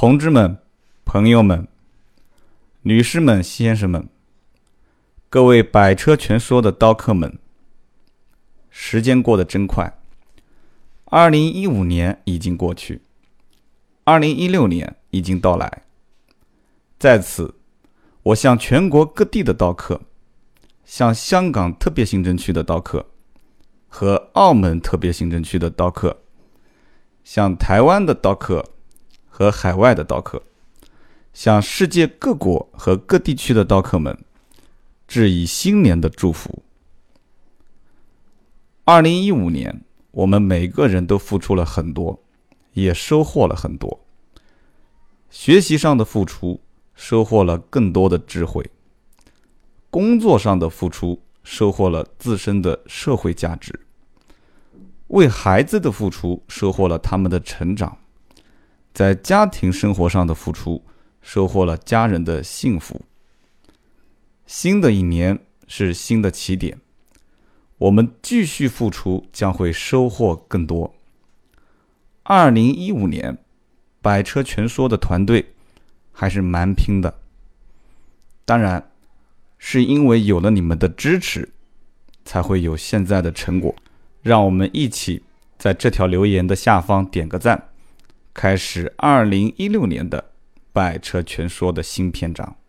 同志们、朋友们、女士们、先生们，各位百车全说的刀客们，时间过得真快，二零一五年已经过去，二零一六年已经到来。在此，我向全国各地的刀客，向香港特别行政区的刀客和澳门特别行政区的刀客，向台湾的刀客。和海外的刀客，向世界各国和各地区的刀客们致以新年的祝福。二零一五年，我们每个人都付出了很多，也收获了很多。学习上的付出，收获了更多的智慧；工作上的付出，收获了自身的社会价值；为孩子的付出，收获了他们的成长。在家庭生活上的付出，收获了家人的幸福。新的一年是新的起点，我们继续付出，将会收获更多。二零一五年，百车全说的团队还是蛮拼的，当然，是因为有了你们的支持，才会有现在的成果。让我们一起在这条留言的下方点个赞。开始二零一六年的百车全说的新篇章。